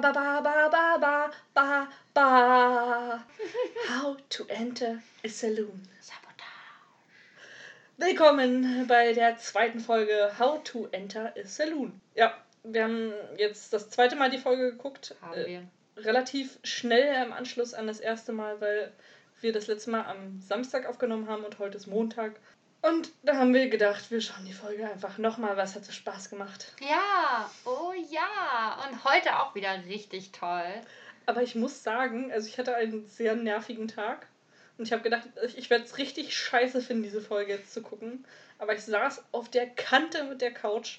ba ba ba ba ba ba ba ba. How to enter a saloon. Willkommen bei der zweiten Folge How to enter a saloon. Ja, wir haben jetzt das zweite Mal die Folge geguckt. Haben wir. Äh, relativ schnell im Anschluss an das erste Mal, weil wir das letzte Mal am Samstag aufgenommen haben und heute ist Montag. Und da haben wir gedacht, wir schauen die Folge einfach nochmal, was hat so Spaß gemacht. Ja, oh ja. Und heute auch wieder richtig toll. Aber ich muss sagen, also ich hatte einen sehr nervigen Tag. Und ich habe gedacht, ich werde es richtig scheiße finden, diese Folge jetzt zu gucken. Aber ich saß auf der Kante mit der Couch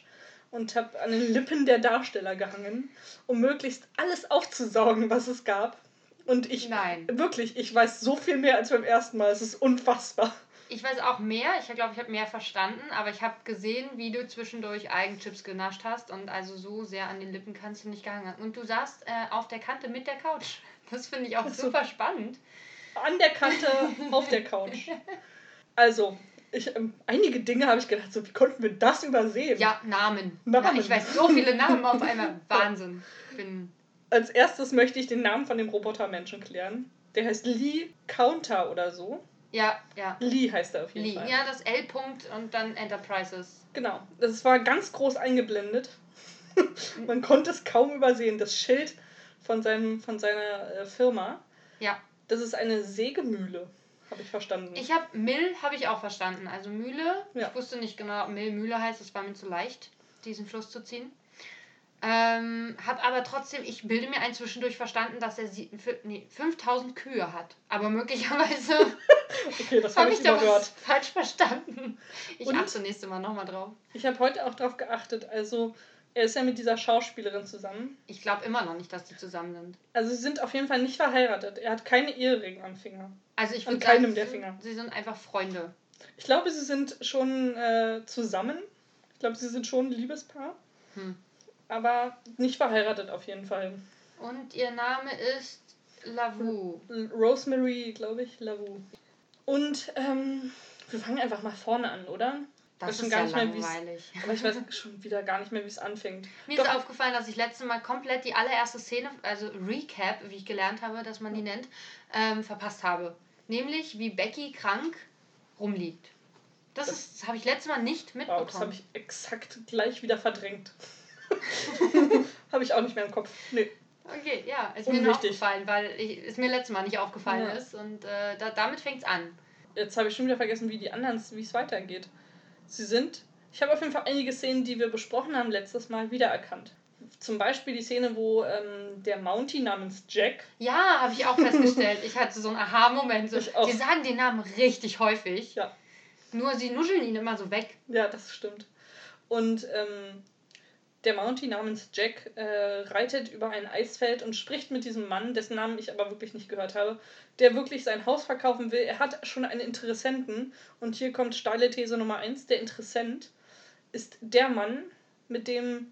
und habe an den Lippen der Darsteller gehangen, um möglichst alles aufzusaugen, was es gab. Und ich, Nein. wirklich, ich weiß so viel mehr als beim ersten Mal. Es ist unfassbar. Ich weiß auch mehr. Ich glaube, ich habe mehr verstanden. Aber ich habe gesehen, wie du zwischendurch Eigenchips genascht hast. Und also so sehr an den Lippen kannst du nicht gehangen. haben. Und du saßt äh, auf der Kante mit der Couch. Das finde ich auch so. super spannend. An der Kante, auf der Couch. Also, ich, ähm, einige Dinge habe ich gedacht, so, wie konnten wir das übersehen? Ja, Namen. Namen. Ja, ich weiß so viele Namen auf einmal. Wahnsinn. Bin Als erstes möchte ich den Namen von dem Robotermenschen klären. Der heißt Lee Counter oder so. Ja, ja. Lee heißt er auf jeden Lee. Fall. Ja, das L-Punkt und dann Enterprises. Genau. Das war ganz groß eingeblendet. Man konnte es kaum übersehen. Das Schild von, seinem, von seiner äh, Firma. Ja. Das ist eine Sägemühle, habe ich verstanden. Ich habe Mill, habe ich auch verstanden. Also Mühle. Ja. Ich wusste nicht genau, ob Mill Mühle heißt. Das war mir zu leicht, diesen Fluss zu ziehen. Ähm, hab aber trotzdem, ich bilde mir ein zwischendurch verstanden, dass er sie, nee, 5000 Kühe hat. Aber möglicherweise okay, das habe ich ich da was falsch verstanden. Ich Und? achte nächste Mal nochmal drauf. Ich habe heute auch drauf geachtet. Also, er ist ja mit dieser Schauspielerin zusammen. Ich glaube immer noch nicht, dass die zusammen sind. Also, sie sind auf jeden Fall nicht verheiratet. Er hat keine Ehering am Finger. Also ich würde keinem sagen, der sie Finger. sind- sie sind einfach Freunde. Ich glaube, sie sind schon äh, zusammen. Ich glaube, sie sind schon ein Liebespaar. Hm. Aber nicht verheiratet auf jeden Fall. Und ihr Name ist Lavu. Rosemary, glaube ich, Lavu. Und ähm, wir fangen einfach mal vorne an, oder? Das weiß schon ist gar ja nicht mehr, langweilig. Aber ich weiß schon wieder gar nicht mehr, wie es anfängt. Mir Doch. ist aufgefallen, dass ich letztes Mal komplett die allererste Szene, also Recap, wie ich gelernt habe, dass man die nennt, ähm, verpasst habe. Nämlich, wie Becky krank rumliegt. Das, Das- ist- habe ich letztes Mal nicht Wow, das habe mitbekommen. ich exakt gleich wieder verdrängt. habe ich auch nicht mehr im Kopf. Nee. okay, ja, ist mir nur Unwichtig. aufgefallen, weil ich, es mir letztes Mal nicht aufgefallen Ja. ist. Und äh, da, damit fängt es an. Jetzt habe ich schon wieder vergessen, wie die anderen, wie es weitergeht. Sie sind, ich habe auf jeden Fall einige Szenen, die wir besprochen haben letztes Mal, wiedererkannt. Zum Beispiel die Szene, wo ähm, der Mountie namens Jack, Ja, habe ich auch festgestellt. Ich hatte so einen Aha-Moment. So, die sagen den Namen richtig häufig. Ja. Nur sie nuscheln ihn immer so weg. ja, das stimmt. Und ähm, der Mountie namens Jack äh, reitet über ein Eisfeld und spricht mit diesem Mann, dessen Namen ich aber wirklich nicht gehört habe, der wirklich sein Haus verkaufen will. Er hat schon einen Interessenten und hier kommt steile These Nummer 1. Der Interessent ist der Mann, mit dem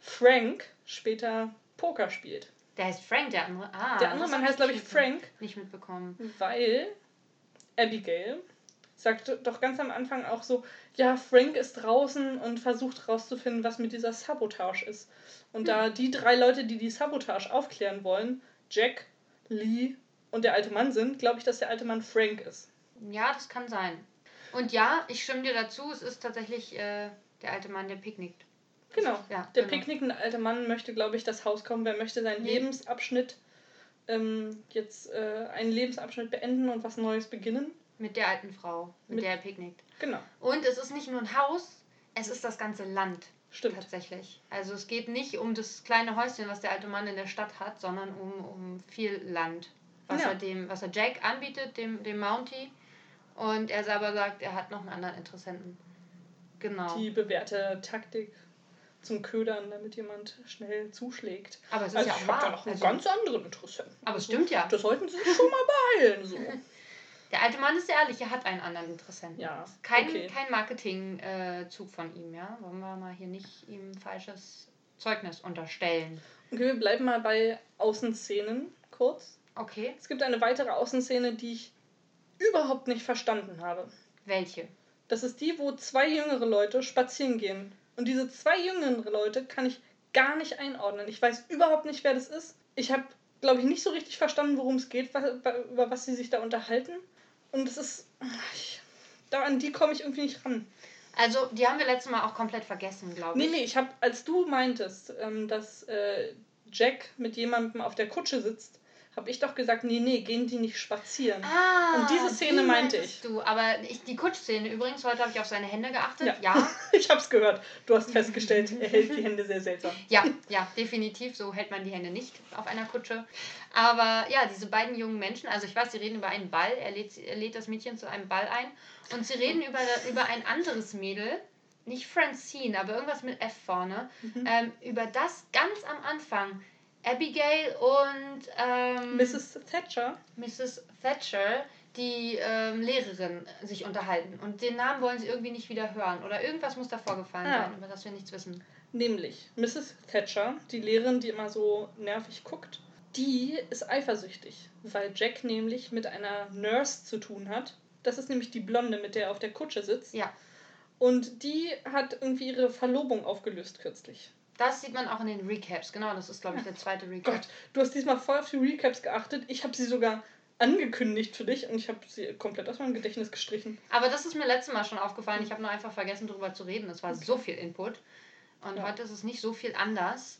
Frank später Poker spielt. Der heißt Frank, der andere. Ah, der andere Mann heißt, glaube ich, Frank, Nicht mitbekommen. weil Abigail sagt doch ganz am Anfang auch so, ja, Frank ist draußen und versucht rauszufinden, was mit dieser Sabotage ist. Und da die drei Leute, die die Sabotage aufklären wollen, Jack, Lee und der alte Mann sind, glaube ich, dass der alte Mann Frank ist. Ja, das kann sein. Und ja, ich stimme dir dazu, es ist tatsächlich äh, der alte Mann, der picknickt. Genau. Ja, Der genau. picknickende alte Mann möchte, glaube ich, das Haus kommen. Wer möchte seinen Nee. Lebensabschnitt ähm, jetzt äh, einen Lebensabschnitt beenden und was Neues beginnen? Mit der alten Frau, mit, Mit- der er picknickt. Genau, Und es ist nicht nur ein Haus, es ist das ganze Land. stimmt. Tatsächlich. Also es geht nicht um das kleine Häuschen, was der alte Mann in der Stadt hat, sondern um, um viel Land. Was, Ja. er dem, was er Jack anbietet, dem, dem Mountie. Und er selber sagt, er hat noch einen anderen Interessenten. Genau. Die bewährte Taktik zum Ködern, damit jemand schnell zuschlägt. aber es ist Also ja auch ich habe da noch einen Also, ganz anderen Interessenten. aber es stimmt ja. Das sollten Sie sich schon mal beeilen. So. Der alte Mann ist ehrlich, er hat einen anderen Interessenten. Ja, Kein, okay. kein Marketing-Zug von ihm, ja. Wollen wir mal hier nicht ihm falsches Zeugnis unterstellen. Okay, wir bleiben mal bei Außenszenen kurz. Okay. Es gibt eine weitere Außenszene, die ich überhaupt nicht verstanden habe. Welche? Das ist die, wo zwei jüngere Leute spazieren gehen. Und diese zwei jüngeren Leute kann ich gar nicht einordnen. Ich weiß überhaupt nicht, wer das ist. Ich habe, glaube ich, nicht so richtig verstanden, worum es geht, was, über was sie sich da unterhalten. Und es ist. Ich, da an die komme ich irgendwie nicht ran. Also, die haben wir letztes Mal auch komplett vergessen, glaube ich. Nee, nee, ich habe, als du meintest, ähm, dass äh, Jack mit jemandem auf der Kutsche sitzt, habe ich doch gesagt, nee, nee, gehen die nicht spazieren. Ah, und diese Szene die meinte ich. du, aber ich, die Kutschszene übrigens, heute habe ich auf seine Hände geachtet. Ja, ja. ich habe es gehört. Du hast festgestellt, er hält die Hände sehr seltsam. Ja, ja, definitiv. So hält man die Hände nicht auf einer Kutsche. Aber ja, diese beiden jungen Menschen, also ich weiß, sie reden über einen Ball. Er lädt, er lädt das Mädchen zu einem Ball ein. Und sie reden über, über ein anderes Mädel, nicht Francine, aber irgendwas mit F vorne, mhm. ähm, über das ganz am Anfang Abigail und ähm, Mrs. Thatcher. Mrs. Thatcher, die ähm, Lehrerin, sich unterhalten. Und den Namen wollen sie irgendwie nicht wieder hören. Oder irgendwas muss da vorgefallen ja. sein, über das wir nichts wissen. Nämlich Mrs. Thatcher, die Lehrerin, die immer so nervig guckt, die ist eifersüchtig, weil Jack nämlich mit einer Nurse zu tun hat. Das ist nämlich die Blonde, mit der er auf der Kutsche sitzt. Ja. Und die hat irgendwie ihre Verlobung aufgelöst kürzlich. Das sieht man auch in den Recaps. Genau, das ist, glaube ich, der zweite Recap. Gott, du hast diesmal voll auf die Recaps geachtet. Ich habe sie sogar angekündigt für dich und ich habe sie komplett aus meinem Gedächtnis gestrichen. Aber das ist mir letztes Mal schon aufgefallen. Ich habe nur einfach vergessen, darüber zu reden. Es war okay. so viel Input. Und ja. heute ist es nicht so viel anders.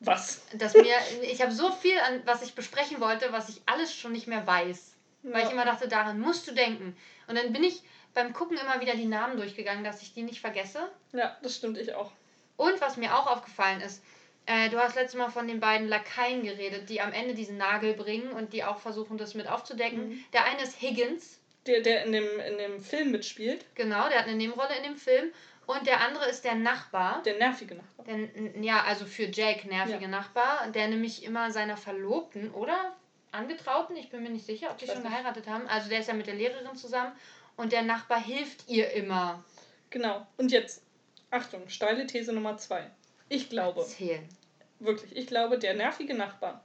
Was? Dass mir, ich habe so viel, an was ich besprechen wollte, was ich alles schon nicht mehr weiß. Ja. Weil ich immer dachte, daran musst du denken. Und dann bin ich beim Gucken immer wieder die Namen durchgegangen, dass ich die nicht vergesse. Ja, das stimmt, ich auch. Und was mir auch aufgefallen ist, äh, du hast letztes Mal von den beiden Lakaien geredet, die am Ende diesen Nagel bringen und die auch versuchen, das mit aufzudecken. Mhm. Der eine ist Higgins. Der, der in, dem, in dem Film mitspielt. Genau, der hat eine Nebenrolle in dem Film. Und der andere ist der Nachbar. Der nervige Nachbar. Der, ja, also für Jake nervige ja. Nachbar, der nämlich immer seiner Verlobten oder Angetrauten, ich bin mir nicht sicher, ob die schon geheiratet haben. Also der ist ja mit der Lehrerin zusammen und der Nachbar hilft ihr immer. Genau. Und jetzt Achtung, steile These Nummer zwei. Ich glaube. Erzählen. Wirklich, ich glaube, der nervige Nachbar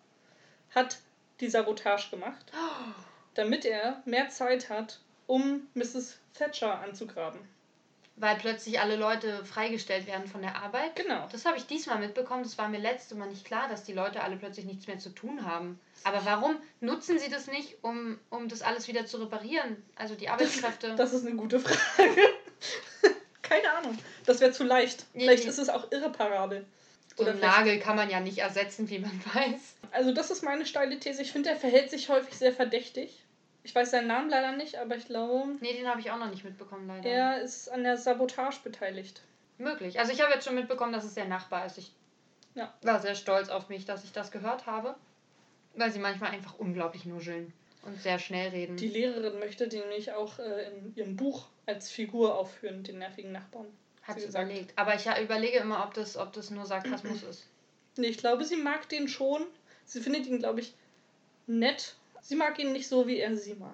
hat die Sabotage gemacht, damit er mehr Zeit hat, um Mrs. Thatcher anzugraben. Weil plötzlich alle Leute freigestellt werden von der Arbeit. Genau. Das habe ich diesmal mitbekommen. Das war mir letztes Mal nicht klar, dass die Leute alle plötzlich nichts mehr zu tun haben. Aber warum nutzen sie das nicht, um, um das alles wieder zu reparieren? Also die Arbeitskräfte. Das ist eine gute Frage. Keine Ahnung. Das wäre zu leicht. Vielleicht ist es auch irreparabel. So einen Nagel kann man ja nicht ersetzen, wie man weiß. Also das ist meine steile These. Ich finde, er verhält sich häufig sehr verdächtig. Ich weiß seinen Namen leider nicht, aber ich glaube... Nee, den habe ich auch noch nicht mitbekommen, leider. Er ist an der Sabotage beteiligt. Möglich. Also ich habe jetzt schon mitbekommen, dass es der Nachbar ist. Ich ja. war sehr stolz auf mich, dass ich das gehört habe. Weil sie manchmal einfach unglaublich nuscheln und sehr schnell reden. Die Lehrerin möchte den nämlich auch äh, in ihrem Buch als Figur aufführen, den nervigen Nachbarn. Hat sie überlegt. Aber ich überlege immer, ob das, ob das nur Sarkasmus ist. Nee, ich glaube, sie mag den schon. Sie findet ihn, glaube ich, nett. Sie mag ihn nicht so, wie er sie mag.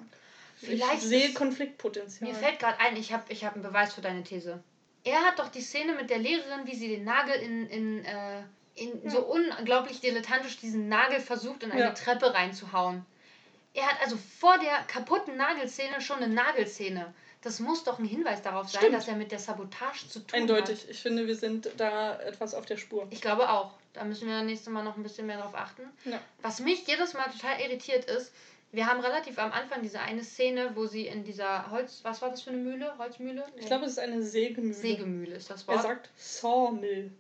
Vielleicht ich sehe Konfliktpotenzial. Mir fällt gerade ein, ich habe ich hab einen Beweis für deine These. Er hat doch die Szene mit der Lehrerin, wie sie den Nagel in, in, äh, in ja. so unglaublich dilettantisch diesen Nagel versucht, in eine ja. Treppe reinzuhauen. Er hat also vor der kaputten Nagelszene schon eine Nagelszene. Das muss doch ein Hinweis darauf sein, Stimmt. dass er mit der Sabotage zu tun Eindeutig. hat. Eindeutig. Ich finde, wir sind da etwas auf der Spur. Ich glaube auch. Da müssen wir nächstes Mal noch ein bisschen mehr drauf achten. Ja. Was mich jedes Mal total irritiert ist, wir haben relativ am Anfang diese eine Szene, wo sie in dieser Holz... Was war das für eine Mühle? Holzmühle? Ich glaube, es ist eine Sägemühle. Sägemühle ist das Wort. Er sagt Sawmill.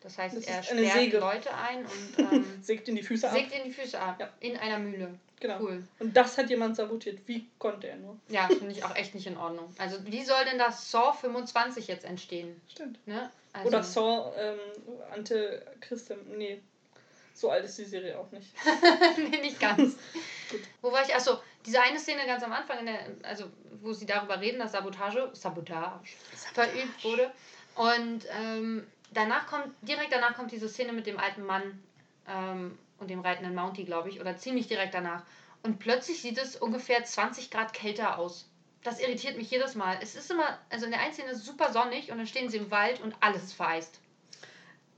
Das heißt, das er sperrt. Leute ein und ähm, sägt in die Füße ab. Sägt in die Füße ab. Ja. In einer Mühle. Genau. Cool. Und das hat jemand sabotiert. Wie konnte er nur? Ja, finde ich auch echt nicht in Ordnung. Also, wie soll denn das Saw 25 jetzt entstehen? Stimmt. Ne? Also Oder Saw ähm, Ante Christem. Nee. So alt ist die Serie auch nicht. nee, nicht ganz. Wo war ich? Achso, diese eine Szene ganz am Anfang, in der, also wo sie darüber reden, dass Sabotage, Sabotage, Sabotage. verübt wurde. Und ähm, danach kommt, direkt danach kommt diese Szene mit dem alten Mann ähm, und dem reitenden Mountie, glaube ich, oder ziemlich direkt danach. Und plötzlich sieht es ungefähr 20 Grad kälter aus. Das irritiert mich jedes Mal. Es ist immer, also in der einen Szene ist es super sonnig und dann stehen sie im Wald und alles ist vereist.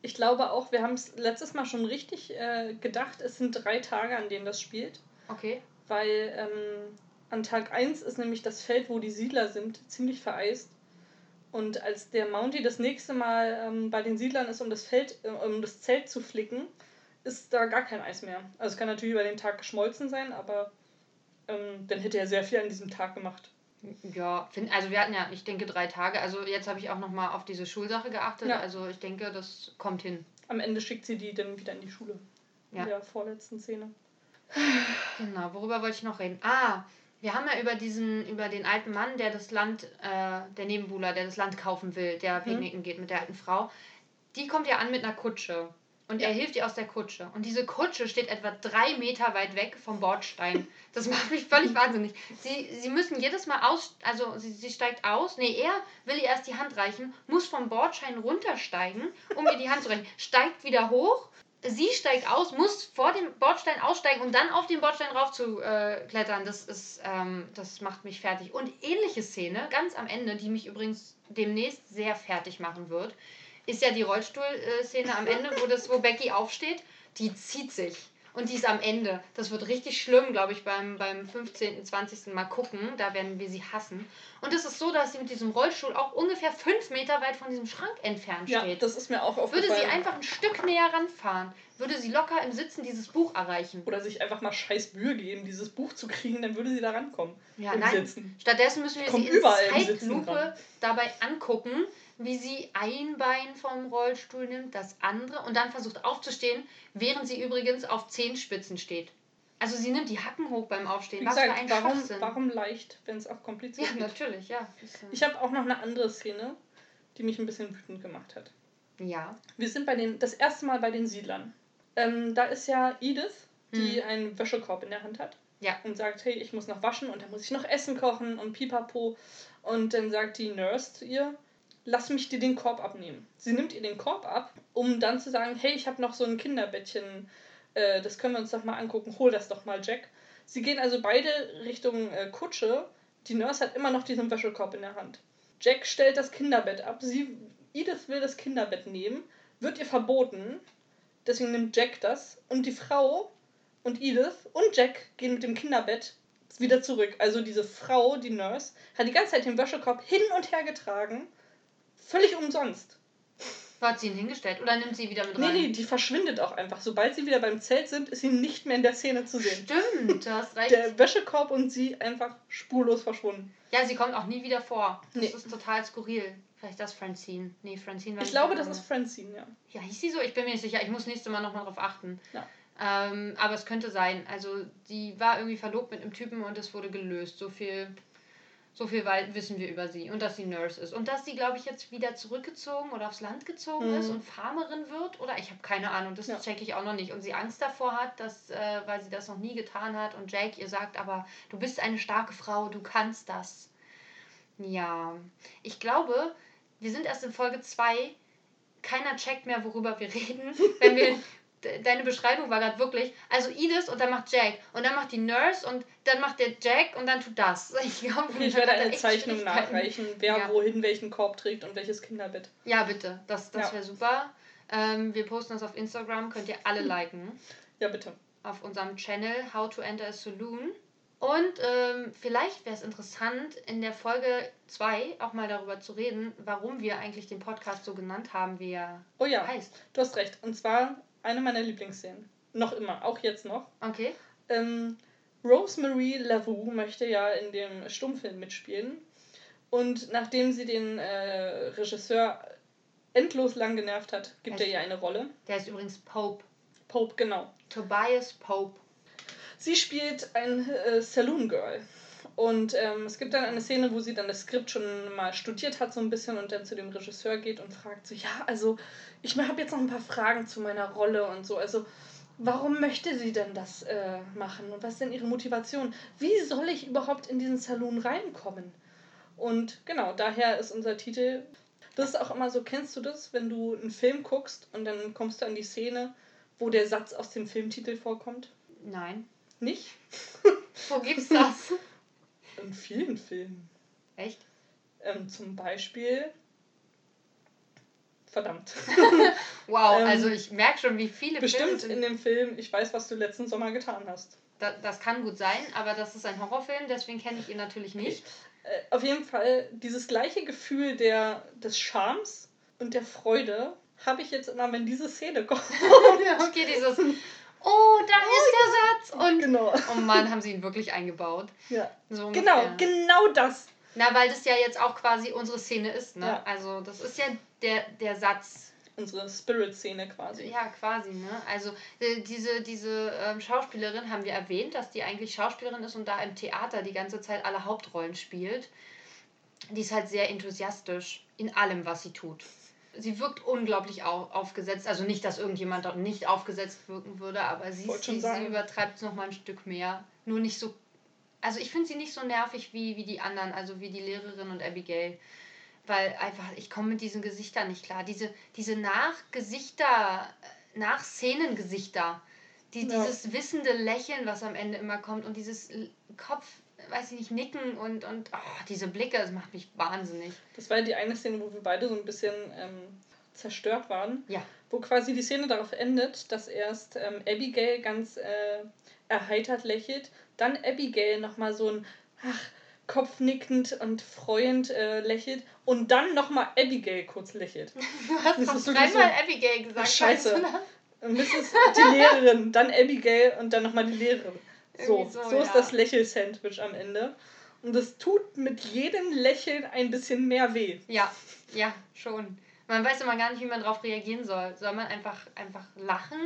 Ich glaube auch, wir haben es letztes Mal schon richtig äh, gedacht, es sind drei Tage, an denen das spielt. Okay. Weil ähm, an Tag 1 ist nämlich das Feld, wo die Siedler sind, ziemlich vereist. Und als der Mounty das nächste Mal ähm, bei den Siedlern ist, um das, Feld, äh, um das Zelt zu flicken, ist da gar kein Eis mehr. Also es kann natürlich über den Tag geschmolzen sein, aber ähm, dann hätte er sehr viel an diesem Tag gemacht. Ja, find, also wir hatten ja, ich denke, drei Tage. Also jetzt habe ich auch nochmal auf diese Schulsache geachtet. Ja. Also ich denke, das kommt hin. Am Ende schickt sie die dann wieder in die Schule. Ja. In der vorletzten Szene. Genau, worüber wollte ich noch reden? Ah, wir haben ja über diesen, über den alten Mann, der das Land, äh, der Nebenbuhler, der das Land kaufen will, der Mhm. picknicken geht mit der alten Frau. Die kommt ja an mit einer Kutsche. Und Ja. er hilft ihr aus der Kutsche. Und diese Kutsche steht etwa drei Meter weit weg vom Bordstein. Das macht mich völlig wahnsinnig. Sie, sie müssen jedes Mal aus, also sie, sie steigt aus. Nee, er will ihr erst die Hand reichen, muss vom Bordstein runtersteigen, um ihr die Hand zu reichen. Steigt wieder hoch. Sie steigt aus, muss vor dem Bordstein aussteigen und dann auf den Bordstein rauf zu äh, klettern. Das ist, ähm, das macht mich fertig. Und ähnliche Szene, ganz am Ende, die mich übrigens demnächst sehr fertig machen wird, ist ja die Rollstuhl-Szene am Ende, wo, das, wo Becky aufsteht. Die zieht sich. Und die ist am Ende. Das wird richtig schlimm, glaube ich, beim, beim 15., 20. Mal gucken. Da werden wir sie hassen. Und es ist so, dass sie mit diesem Rollstuhl auch ungefähr fünf Meter weit von diesem Schrank entfernt Ja, steht. das ist mir auch aufgefallen. Würde sie einfach ein Stück näher ranfahren, würde sie locker im Sitzen dieses Buch erreichen. Oder sich einfach mal scheiß Mühe geben, dieses Buch zu kriegen, dann würde sie da rankommen. Ja, nein. Sitzen. Stattdessen müssen wir sie in Zeitlupe dabei angucken, wie sie ein Bein vom Rollstuhl nimmt, das andere und dann versucht aufzustehen, während sie übrigens auf Zehenspitzen steht. Also sie nimmt die Hacken hoch beim Aufstehen. Wie Was für gesagt, ein warum, Schwachsinn. warum leicht, wenn es auch Ja, kompliziert ist? natürlich, ja. Äh, Ich habe auch noch eine andere Szene, die mich ein bisschen wütend gemacht hat. ja. Wir sind bei den, das erste Mal bei den Siedlern. Ähm, da ist ja Edith, die Mhm. einen Wäschekorb in der Hand hat. Ja. Und sagt, hey, ich muss noch waschen und dann muss ich noch Essen kochen und pipapo. Und dann sagt die Nurse zu ihr, lass mich dir den Korb abnehmen. Sie nimmt ihr den Korb ab, um dann zu sagen, hey, ich habe noch so ein Kinderbettchen, äh, das können wir uns doch mal angucken, hol das doch mal, Jack. Sie gehen also beide Richtung äh, Kutsche. Die Nurse hat immer noch diesen Wäschekorb in der Hand. Jack stellt das Kinderbett ab. Sie, Edith will das Kinderbett nehmen, wird ihr verboten. Deswegen nimmt Jack das. Und die Frau und Edith und Jack gehen mit dem Kinderbett wieder zurück. Also diese Frau, die Nurse, hat die ganze Zeit den Wäschekorb hin und her getragen. Völlig umsonst. Hat sie ihn hingestellt? Oder nimmt sie wieder mit Nee, rein? nee, die verschwindet auch einfach. Sobald sie wieder beim Zelt sind, ist sie nicht mehr in der Szene zu sehen. Stimmt, du hast recht. Der Wäschekorb und sie einfach spurlos verschwunden. Ja, sie kommt auch nie wieder vor. Das Nee. ist total skurril. Vielleicht das Francine. Nee, Francine war Ich glaube, das ist Francine, ja. Ja, hieß sie so? Ich bin mir nicht sicher. Ich muss nächstes Mal nochmal drauf achten. Ja. Ähm, aber es könnte sein. Also, die war irgendwie verlobt mit einem Typen und es wurde gelöst. So viel, so viel wissen wir über sie. Und dass sie Nurse ist. Und dass sie, glaube ich, jetzt wieder zurückgezogen oder aufs Land gezogen Mhm. ist und Farmerin wird. Oder ich habe keine Ahnung. Das Ja. checke ich auch noch nicht. Und sie Angst davor hat, dass, äh, weil sie das noch nie getan hat. Und Jake ihr sagt, aber du bist eine starke Frau, du kannst das. Ja, ich glaube, wir sind erst in Folge 2. Keiner checkt mehr, worüber wir reden. Wenn wir. de- Deine Beschreibung war gerade wirklich, also Edith und dann macht Jack und dann macht die Nurse und dann macht der Jack und dann tut das. Ich glaube, Okay, ich werde eine Zeichnung nachreichen, wer Ja. wohin welchen Korb trägt und welches Kinderbett. Ja, bitte, das, das Ja. wäre super. Ähm, wir posten das auf Instagram, könnt ihr alle liken. Ja, bitte. auf unserem Channel How to Enter a Saloon. Und ähm, vielleicht wäre es interessant, in der Folge 2 auch mal darüber zu reden, warum wir eigentlich den Podcast so genannt haben, wie er Oh ja, heißt. du hast recht. Und zwar eine meiner Lieblingsszenen. Noch immer, auch jetzt noch. Okay. Ähm, Rosemary Laveau möchte ja in dem Stummfilm mitspielen. Und nachdem sie den äh, Regisseur endlos lang genervt hat, gibt er ihr eine Rolle. Der ist übrigens Pope. Pope, genau. Tobias Pope. Sie spielt ein äh, Saloon Girl. Und ähm, es gibt dann eine Szene, wo sie dann das Skript schon mal studiert hat, so ein bisschen, und dann zu dem Regisseur geht und fragt so: Ja, also, ich habe jetzt noch ein paar Fragen zu meiner Rolle und so. Also, warum möchte sie denn das äh, machen? Und was ist denn ihre Motivation? Wie soll ich überhaupt in diesen Saloon reinkommen? Und genau, daher ist unser Titel. Das ist auch immer so, kennst du das, wenn du einen Film guckst und dann kommst du an die Szene, wo der Satz aus dem Filmtitel vorkommt? Nein. Nicht? Wo gibt's das? In vielen Filmen. Echt? Ähm, zum Beispiel. Verdammt. Wow, Ähm, also ich merke schon, wie viele Bestimmt Filme in dem Film, ich weiß, was du letzten Sommer getan hast. da, Das kann gut sein, aber das ist ein Horrorfilm, deswegen kenne ich ihn natürlich nicht. Äh, auf jeden Fall dieses gleiche Gefühl der, des Charmes und der Freude habe ich jetzt immer, wenn diese Szene kommt. okay, dieses Oh, da oh, ist der Satz. Und genau. oh Mann, haben sie ihn wirklich eingebaut. Ja. So genau, genau das. Na, weil das ja jetzt auch quasi unsere Szene ist, ne? Ja. Also das ist ja der, der Satz. Unsere Spirit-Szene quasi. Ja, quasi, ne? Also äh, diese, diese ähm, Schauspielerin haben wir erwähnt, dass die eigentlich Schauspielerin ist und da im Theater die ganze Zeit alle Hauptrollen spielt. Die ist halt sehr enthusiastisch in allem, was sie tut sie wirkt unglaublich auf, aufgesetzt. Also nicht, dass irgendjemand dort nicht aufgesetzt wirken würde, aber sie, sie, sie übertreibt es nochmal ein Stück mehr. Nur nicht so. Also ich finde sie nicht so nervig wie, wie die anderen, also wie die Lehrerin und Abigail. Weil einfach, ich komme mit diesen Gesichtern nicht klar. Diese, diese Nachgesichter, Nachszenengesichter, die, ja. dieses wissende Lächeln, was am Ende immer kommt und dieses Kopf, weiß ich nicht, nicken und, und oh, diese Blicke, das macht mich wahnsinnig. Das war die eine Szene, wo wir beide so ein bisschen ähm, zerstört waren. Ja. Wo quasi die Szene darauf endet, dass erst ähm, Abigail ganz äh, erheitert lächelt, dann Abigail nochmal so ein ach, kopfnickend und freuend äh, lächelt und dann nochmal Abigail kurz lächelt. Du hast das dreimal so, Abigail gesagt. Scheiße. Und das ist die Lehrerin, dann Abigail und dann nochmal die Lehrerin. So, so, so, ist ja. das Lächel-Sandwich am Ende. Und es tut mit jedem Lächeln ein bisschen mehr weh. Ja, ja, schon. Man weiß immer gar nicht, wie man darauf reagieren soll. Soll man einfach, einfach lachen,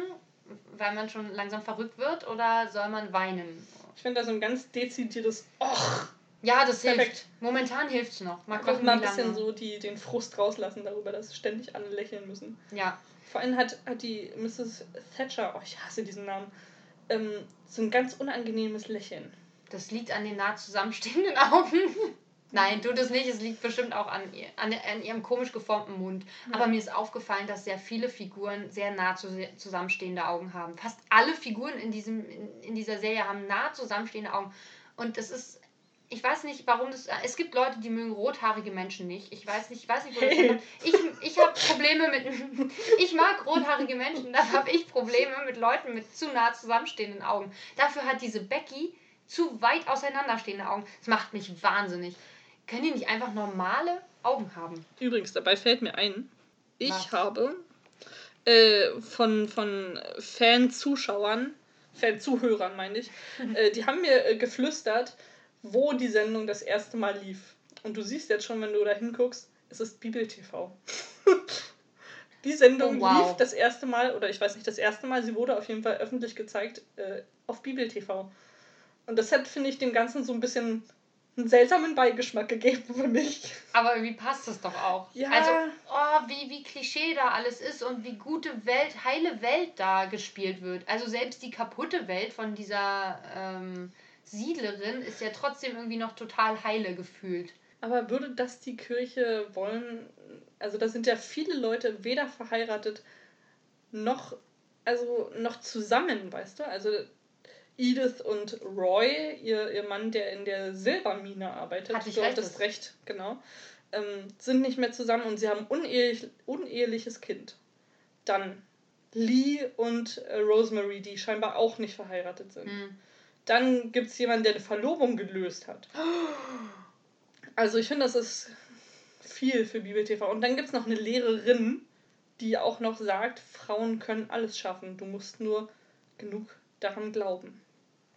weil man schon langsam verrückt wird, oder soll man weinen? Ich finde da so ein ganz dezidiertes Och. Ja, das Perfekt. hilft. Momentan hilft es noch. Mal gucken, mal ein bisschen so die, den Frust rauslassen darüber, dass ständig alle lächeln müssen. Ja. Vor allem hat, hat die Mrs. Thatcher, oh, ich hasse diesen Namen, ähm, so ein ganz unangenehmes Lächeln. Das liegt an den nah zusammenstehenden Augen. Nein, tut es nicht. Es liegt bestimmt auch an, ihr, an, an ihrem komisch geformten Mund. Ja. Aber mir ist aufgefallen, dass sehr viele Figuren sehr nah zu, zusammenstehende Augen haben. Fast alle Figuren in, diesem, in, in dieser Serie haben nah zusammenstehende Augen. Und das ist ich weiß nicht, warum das. Es gibt Leute, die mögen rothaarige Menschen nicht. Ich weiß nicht, ich weiß nicht, wo das hey. Ich, ich habe Probleme mit. Ich mag rothaarige Menschen, da habe ich Probleme mit Leuten mit zu nah zusammenstehenden Augen. Dafür hat diese Becky zu weit auseinanderstehende Augen. Das macht mich wahnsinnig. Können die nicht einfach normale Augen haben? Übrigens, dabei fällt mir ein, ich Was? habe äh, von, von Fan-Zuschauern, Fan-Zuhörern meine ich, äh, die haben mir äh, geflüstert, wo die Sendung das erste Mal lief. Und du siehst jetzt schon, wenn du da hinguckst, es ist Bibel TV. die Sendung oh, wow. lief das erste Mal, oder ich weiß nicht das erste Mal, sie wurde auf jeden Fall öffentlich gezeigt äh, auf Bibel TV. Und das hat, finde ich, dem Ganzen so ein bisschen einen seltsamen Beigeschmack gegeben für mich. Aber irgendwie passt das doch auch. Ja. Also, oh, wie, wie Klischee da alles ist und wie gute Welt, heile Welt da gespielt wird. Also selbst die kaputte Welt von dieser ähm, Siedlerin ist ja trotzdem irgendwie noch total heile gefühlt. Aber würde das die Kirche wollen? Also da sind ja viele Leute weder verheiratet noch also noch zusammen, weißt du? Also Edith und Roy, ihr, ihr Mann, der in der Silbermine arbeitet, Hatte ich so recht, das Recht, genau, ähm, sind nicht mehr zusammen und sie haben unehelich, uneheliches Kind. Dann Lee und äh, Rosemary, die scheinbar auch nicht verheiratet sind. Hm. Dann gibt es jemanden, der eine Verlobung gelöst hat. Also ich finde, das ist viel für Bibel TV. Und dann gibt es noch eine Lehrerin, die auch noch sagt, Frauen können alles schaffen. Du musst nur genug daran glauben.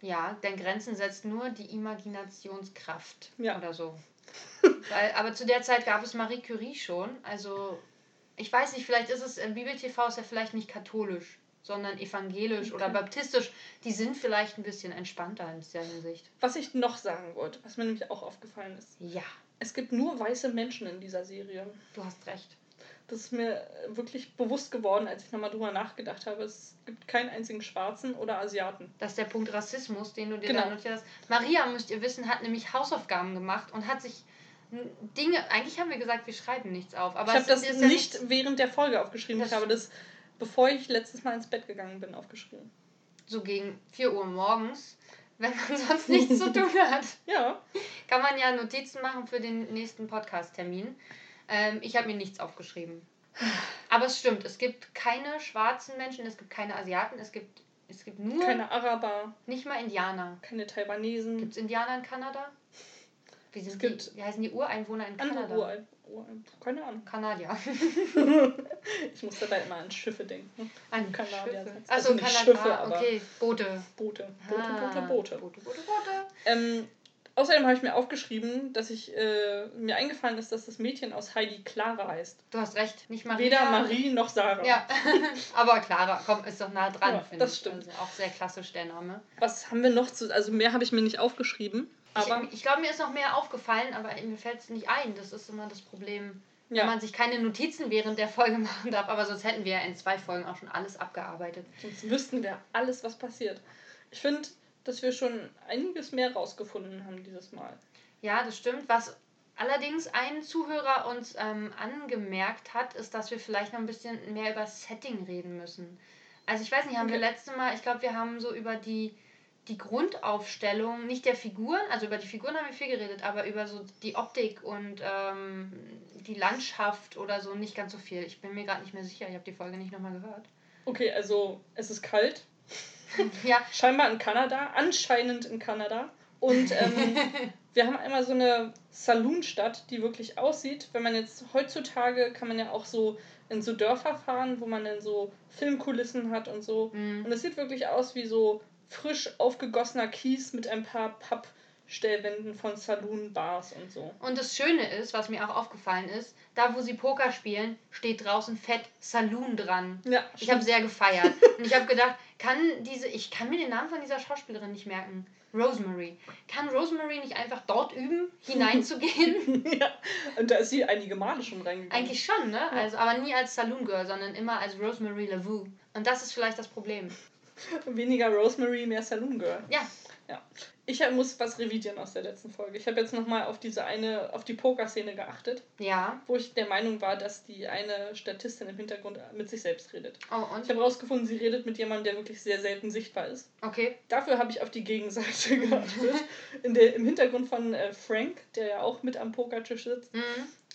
Ja, denn Grenzen setzt nur die Imaginationskraft ja. oder so. Weil, aber zu der Zeit gab es Marie Curie schon. Also, ich weiß nicht, vielleicht ist es, Bibel TV ist ja vielleicht nicht katholisch sondern evangelisch okay. oder baptistisch, die sind vielleicht ein bisschen entspannter in der Hinsicht. Was ich noch sagen wollte, was mir nämlich auch aufgefallen ist. Ja. Es gibt nur weiße Menschen in dieser Serie. Du hast recht. Das ist mir wirklich bewusst geworden, als ich nochmal drüber nachgedacht habe. Es gibt keinen einzigen Schwarzen oder Asiaten. Das ist der Punkt Rassismus, den du dir genau. da notiert hast. Maria, müsst ihr wissen, hat nämlich Hausaufgaben gemacht und hat sich Dinge, eigentlich haben wir gesagt, wir schreiben nichts auf. Aber ich habe das nicht während der Folge aufgeschrieben. ich habe das bevor ich letztes Mal ins Bett gegangen bin, aufgeschrieben. So gegen 4 Uhr morgens, wenn man sonst nichts zu tun hat. Ja. Kann man ja Notizen machen für den nächsten Podcast-Termin. Ähm, ich habe mir nichts aufgeschrieben. Aber es stimmt, es gibt keine schwarzen Menschen, es gibt keine Asiaten, es gibt, es gibt nur. Keine Araber. Nicht mal Indianer. Keine Taiwanesen. Gibt es Indianer in Kanada? Wie, sind Es gibt die, wie heißen die Ureinwohner in andere Kanada? Urein, Urein, keine Ahnung. Kanadier. Ich muss dabei immer an Schiffe denken. An Kanadier. Schiffe. Also Achso, nicht Kanada. Schiffe, ah, aber okay, Boote. Boote. Boote, Ah, Boote, Boote. Boote, Boote, Boote. Ähm, außerdem habe ich mir aufgeschrieben, dass ich äh, mir eingefallen ist, dass das Mädchen aus Heidi Clara heißt. Du hast recht, nicht Maria. Weder Marie noch Sarah. Ja, aber Clara, komm, ist doch nah dran, Ja, finde das ich. stimmt. Also auch sehr klassisch der Name. Was haben wir noch zu. Also mehr habe ich mir nicht aufgeschrieben. Aber ich ich glaube, mir ist noch mehr aufgefallen, aber mir fällt es nicht ein. Das ist immer das Problem, wenn ja, man sich keine Notizen während der Folge machen darf. Aber sonst hätten wir ja in zwei Folgen auch schon alles abgearbeitet. sonst wüssten wir alles, was passiert. Ich finde, dass wir schon einiges mehr rausgefunden haben dieses Mal. Ja, das stimmt. Was allerdings ein Zuhörer uns ähm, angemerkt hat, ist, dass wir vielleicht noch ein bisschen mehr über Setting reden müssen. Also ich weiß nicht, haben wir Okay. letzte Mal, ich glaube, wir haben so über die, die Grundaufstellung, nicht der Figuren, also über die Figuren haben wir viel geredet, aber über so die Optik und ähm, die Landschaft oder so nicht ganz so viel. Ich bin mir gerade nicht mehr sicher, ich habe die Folge nicht nochmal gehört. Okay, also es ist kalt. Ja, Scheinbar in Kanada, anscheinend in Kanada. Und ähm, wir haben einmal so eine Saloonstadt, die wirklich aussieht. Wenn man jetzt heutzutage kann man ja auch so in so Dörfer fahren, wo man dann so Filmkulissen hat und so. mm, Und es sieht wirklich aus wie so frisch aufgegossener Kies mit ein paar Pappstellwänden von Saloon-Bars und so. Und das Schöne ist, was mir auch aufgefallen ist, da wo sie Poker spielen, steht draußen fett Saloon dran. Ja, Ich habe sehr gefeiert. Und ich habe gedacht, kann diese, ich kann mir den Namen von dieser Schauspielerin nicht merken. Rosemary. Kann Rosemary nicht einfach dort üben, hineinzugehen? ja, und da ist sie einige Male schon reingegangen. Eigentlich schon, ne? Also, aber nie als Saloon Girl, sondern immer als Rosemary LaVue. Und das ist vielleicht das Problem. Weniger Rosemary, mehr Saloon Girl. Ja. Ja. Ich muss was revidieren aus der letzten Folge. Ich habe jetzt nochmal auf diese eine, auf die Pokerszene geachtet, Ja. wo ich der Meinung war, dass die eine Statistin im Hintergrund mit sich selbst redet. Oh, Ich und? habe herausgefunden, sie redet mit jemandem, der wirklich sehr selten sichtbar ist. Okay. Dafür habe ich auf die Gegenseite geachtet. In der, Im Hintergrund von äh, Frank, der ja auch mit am Pokertisch sitzt, Mhm.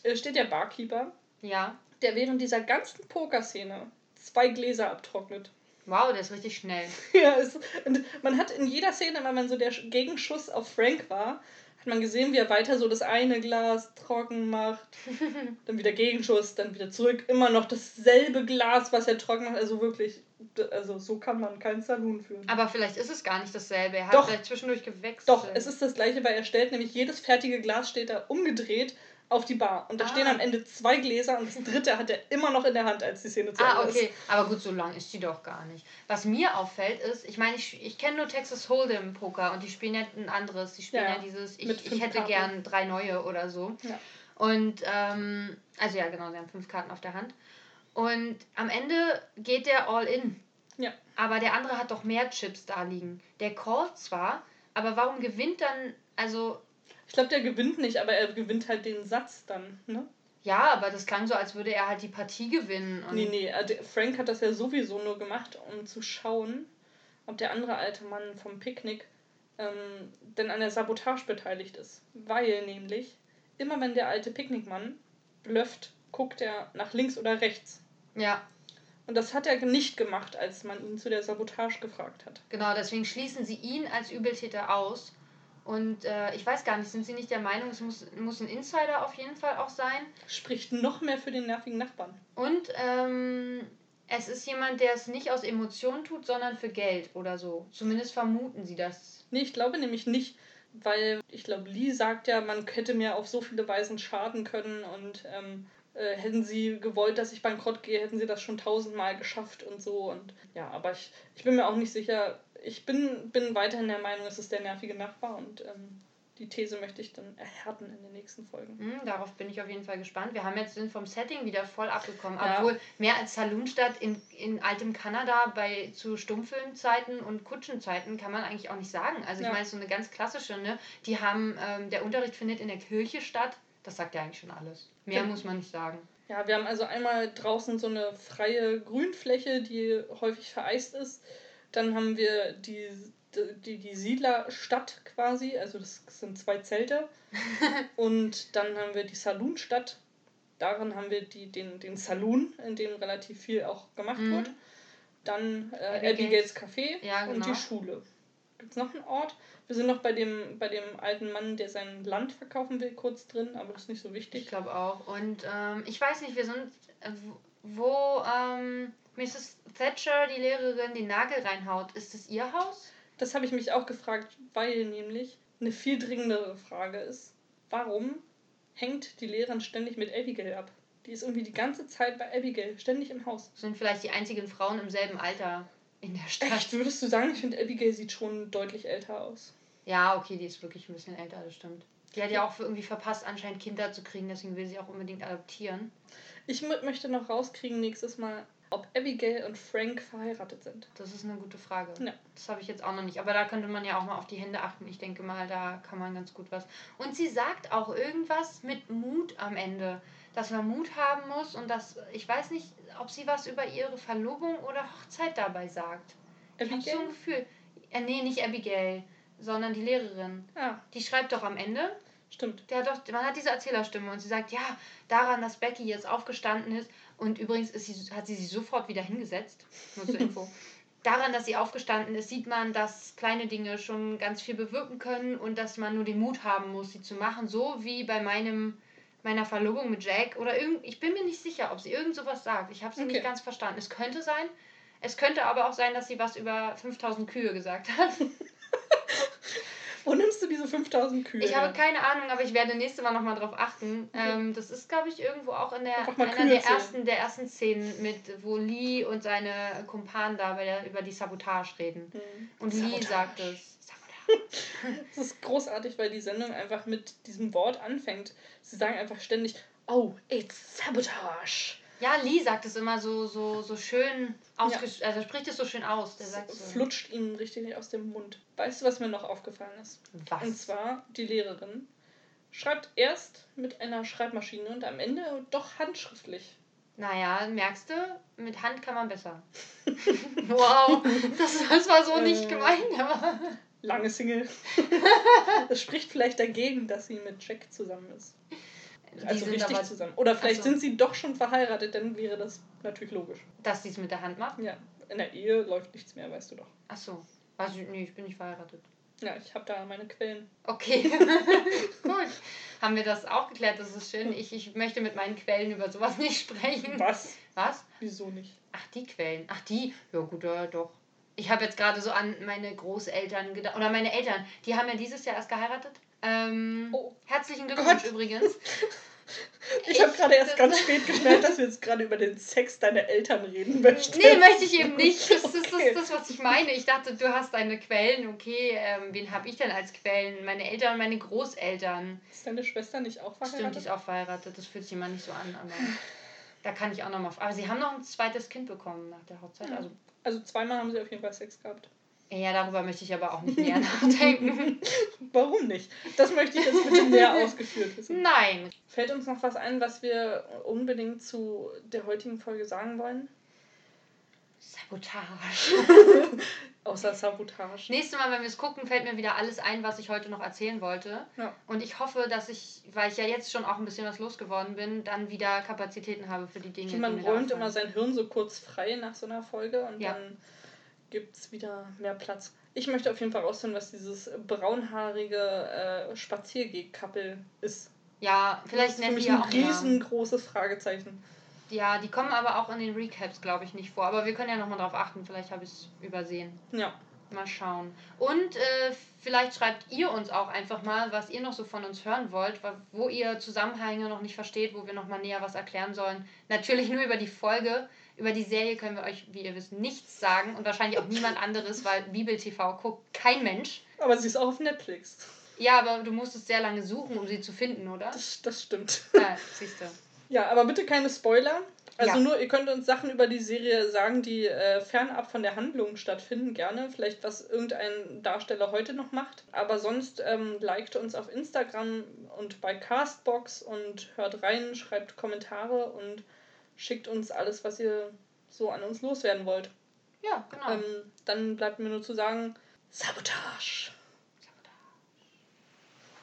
äh, steht der Barkeeper, Ja. der während dieser ganzen Pokerszene zwei Gläser abtrocknet. Wow, der ist richtig schnell. Ja, es, und man hat in jeder Szene, wenn man so der Sch- Gegenschuss auf Frank war, hat man gesehen, wie er weiter so das eine Glas trocken macht, dann wieder Gegenschuss, dann wieder zurück, immer noch dasselbe Glas, was er trocken macht. Also wirklich, also so kann man keinen Saloon führen. Aber vielleicht ist es gar nicht dasselbe. Er hat Doch. vielleicht zwischendurch gewechselt. Doch, es ist das gleiche, weil er stellt nämlich jedes fertige Glas steht da umgedreht auf die Bar. Und da Ah. stehen am Ende zwei Gläser und das dritte hat er immer noch in der Hand, als die Szene zu Ah, Ende ist. okay. Aber gut, so lang ist die doch gar nicht. Was mir auffällt ist, ich meine, ich, ich kenne nur Texas Hold'em Poker und die spielen ja ein anderes. Die spielen Ja, ja, dieses, ich, ich hätte Karten. gern drei neue oder so. Ja. Und, ähm, also ja, genau, sie haben fünf Karten auf der Hand. Und am Ende geht der all in. Ja. Aber der andere hat doch mehr Chips da liegen. Der callt zwar, aber warum gewinnt dann, also, Ich glaube, der gewinnt nicht, aber er gewinnt halt den Satz dann, ne? ja, aber das klang so, als würde er halt die Partie gewinnen. Und Nee, nee, also Frank hat das ja sowieso nur gemacht, um zu schauen, ob der andere alte Mann vom Picknick ähm, denn an der Sabotage beteiligt ist. Weil nämlich, immer wenn der alte Picknickmann blufft, guckt er nach links oder rechts. Ja, Und das hat er nicht gemacht, als man ihn zu der Sabotage gefragt hat. Genau, deswegen schließen sie ihn als Übeltäter aus. Und äh, ich weiß gar nicht, sind Sie nicht der Meinung, es muss, muss ein Insider auf jeden Fall auch sein? Spricht noch mehr für den nervigen Nachbarn. Und ähm, es ist jemand, der es nicht aus Emotionen tut, sondern für Geld oder so. Zumindest vermuten sie das. Nee, ich glaube nämlich nicht, weil ich glaube, Lee sagt ja, man hätte mir auf so viele Weisen schaden können und ähm, äh, hätten sie gewollt, dass ich bankrott gehe, hätten sie das schon tausendmal geschafft und so. Und ja, aber ich, ich bin mir auch nicht sicher. Ich bin, bin weiterhin der Meinung, es ist der nervige Nachbar und ähm, die These möchte ich dann erhärten in den nächsten Folgen. Hm, darauf bin ich auf jeden Fall gespannt. Wir haben jetzt sind vom Setting wieder voll abgekommen. Ja. Obwohl mehr als Saloonstadt in, in altem Kanada bei zu Stummfilmzeiten und Kutschenzeiten kann man eigentlich auch nicht sagen. Also ich Ja. meine, so eine ganz klassische, ne? Die haben, ähm, der Unterricht findet in der Kirche statt. Das sagt ja eigentlich schon alles. Mehr Genau. muss man nicht sagen. Ja, wir haben also einmal draußen so eine freie Grünfläche, die häufig vereist ist. Dann haben wir die, die, die Siedlerstadt quasi, also das sind zwei Zelte. Und dann haben wir die Saloonstadt. Darin haben wir die, den, den Saloon, in dem relativ viel auch gemacht Mhm. wird. Dann äh, Abigail's- Café Ja, und genau. die Schule. Gibt es noch einen Ort? Wir sind noch bei dem, bei dem alten Mann, der sein Land verkaufen will, kurz drin, aber das ist nicht so wichtig. Ich glaube auch. Und ähm, ich weiß nicht, wir sind, äh, wo ähm, Mrs. Thatcher, die Lehrerin, den Nagel reinhaut. Ist das ihr Haus? Das habe ich mich auch gefragt, weil nämlich eine viel dringendere Frage ist, warum hängt die Lehrerin ständig mit Abigail ab? Die ist irgendwie die ganze Zeit bei Abigail, ständig im Haus. Sind vielleicht die einzigen Frauen im selben Alter in der Stadt. Echt, würdest du sagen, ich finde Abigail sieht schon deutlich älter aus. Ja, okay, die ist wirklich ein bisschen älter, das stimmt. Die hat ja auch irgendwie verpasst, anscheinend Kinder zu kriegen, deswegen will sie auch unbedingt adoptieren. Ich möchte noch rauskriegen nächstes Mal, ob Abigail und Frank verheiratet sind. Das ist eine gute Frage. Ja. Das habe ich jetzt auch noch nicht. Aber da könnte man ja auch mal auf die Hände achten. Ich denke mal, da kann man ganz gut was. Und sie sagt auch irgendwas mit Mut am Ende. Dass man Mut haben muss und dass, ich weiß nicht, ob sie was über ihre Verlobung oder Hochzeit dabei sagt. Abigail? Ich habe so ein Gefühl. Äh, nee, nicht Abigail, sondern die Lehrerin. Ja. Ah. Die schreibt doch am Ende. Stimmt. Der hat doch, man hat diese Erzählerstimme und sie sagt, ja, daran, dass Becky jetzt aufgestanden ist und übrigens ist sie, hat sie sich sofort wieder hingesetzt. Nur zur Info. Daran, dass sie aufgestanden ist, sieht man, dass kleine Dinge schon ganz viel bewirken können und dass man nur den Mut haben muss, sie zu machen. So wie bei meinem, meiner Verlobung mit Jack oder irgend. Ich bin mir nicht sicher, ob sie irgend sowas sagt. Ich habe sie okay. nicht ganz verstanden. Es könnte sein. Es könnte aber auch sein, dass sie was über 5000 Kühe gesagt hat. Wo nimmst du diese 5000 Kühe? Ich habe keine Ahnung, aber ich werde nächste Mal nochmal drauf achten. Okay. Ähm, das ist, glaube ich, irgendwo auch in der, einer der ersten, der ersten Szenen, mit, wo Lee und seine Kumpanen da der, über die Sabotage reden. Mhm. Und Sabotage. Lee sagt es. das ist großartig, weil die Sendung einfach mit diesem Wort anfängt. Sie sagen einfach ständig, oh, it's Sabotage. Ja, Lee sagt es immer so, so, so schön ausges ja. also spricht es so schön aus. Der sagt so. Flutscht ihm richtig aus dem Mund. Weißt du, was mir noch aufgefallen ist? Was? Und zwar die Lehrerin schreibt erst mit einer Schreibmaschine und am Ende doch handschriftlich. Naja, merkst du, mit Hand kann man besser. wow, das, das war so nicht äh, gemeint, aber. Lange Single. das spricht vielleicht dagegen, dass sie mit Jack zusammen ist also richtig aber, zusammen. Oder vielleicht so. sind sie doch schon verheiratet, dann wäre das natürlich logisch. Dass sie es mit der Hand machen? Ja. In der Ehe läuft nichts mehr, weißt du doch. Ach so. Also, nee, ich bin nicht verheiratet. Ja, ich habe da meine Quellen. Okay, gut. Haben wir das auch geklärt, das ist schön. Ich, ich möchte mit meinen Quellen über sowas nicht sprechen. Was? Was? Wieso nicht? Ach, die Quellen. Ach, die? Ja, gut, ja, doch. Ich habe jetzt gerade so an meine Großeltern gedacht. Oder meine Eltern. Die haben ja dieses Jahr erst geheiratet. Ähm, oh. Herzlichen Glückwunsch Gott. übrigens. Ich habe gerade erst ganz spät gestellt, dass wir jetzt gerade über den Sex deiner Eltern reden möchten. Nee, möchte ich eben nicht. Das ist okay. das, das, was ich meine. Ich dachte, du hast deine Quellen. Okay, ähm, wen habe ich denn als Quellen? Meine Eltern und meine Großeltern. Ist deine Schwester nicht auch verheiratet? Stimmt, die ist auch verheiratet. Das fühlt sich immer nicht so an. Aber da kann ich auch nochmal. Aber sie haben noch ein zweites Kind bekommen nach der Hochzeit. Also, also zweimal haben sie auf jeden Fall Sex gehabt. Ja, darüber möchte ich aber auch nicht näher nachdenken. Warum nicht? Das möchte ich jetzt bitte näher ausgeführt wissen. Nein. Fällt uns noch was ein, was wir unbedingt zu der heutigen Folge sagen wollen? Sabotage. Außer Sabotage. Nächstes Mal, wenn wir es gucken, fällt mir wieder alles ein, was ich heute noch erzählen wollte. Ja. Und ich hoffe, dass ich, weil ich ja jetzt schon auch ein bisschen was losgeworden bin, dann wieder Kapazitäten habe für die Dinge. Also man räumt immer sein Hirn so kurz frei nach so einer Folge und ja. dann gibt es wieder mehr Platz. Ich möchte auf jeden Fall rausfinden, was dieses braunhaarige äh, Spaziergeh-Couple ist. Ja, vielleicht nennen die ja auch ein riesengroßes Fragezeichen. Ja, die kommen aber auch in den Recaps, glaube ich, nicht vor. Aber wir können ja nochmal drauf achten. Vielleicht habe ich es übersehen. Ja. Mal schauen. Und äh, vielleicht schreibt ihr uns auch einfach mal, was ihr noch so von uns hören wollt, wo ihr Zusammenhänge noch nicht versteht, wo wir nochmal näher was erklären sollen. Natürlich nur über die Folge. Über die Serie können wir euch, wie ihr wisst, nichts sagen und wahrscheinlich auch niemand anderes, weil Bibel TV guckt kein Mensch. Aber sie ist auch auf Netflix. Ja, aber du musstest sehr lange suchen, um sie zu finden, oder? Das, das stimmt. Ja, siehst du. Ja, aber bitte keine Spoiler. Also ja. nur, ihr könnt uns Sachen über die Serie sagen, die äh, fernab von der Handlung stattfinden, gerne. Vielleicht was irgendein Darsteller heute noch macht. Aber sonst ähm, liked uns auf Instagram und bei Castbox und hört rein, schreibt Kommentare und schickt uns alles, was ihr so an uns loswerden wollt. Ja, genau. Ähm, dann bleibt mir nur zu sagen, Sabotage.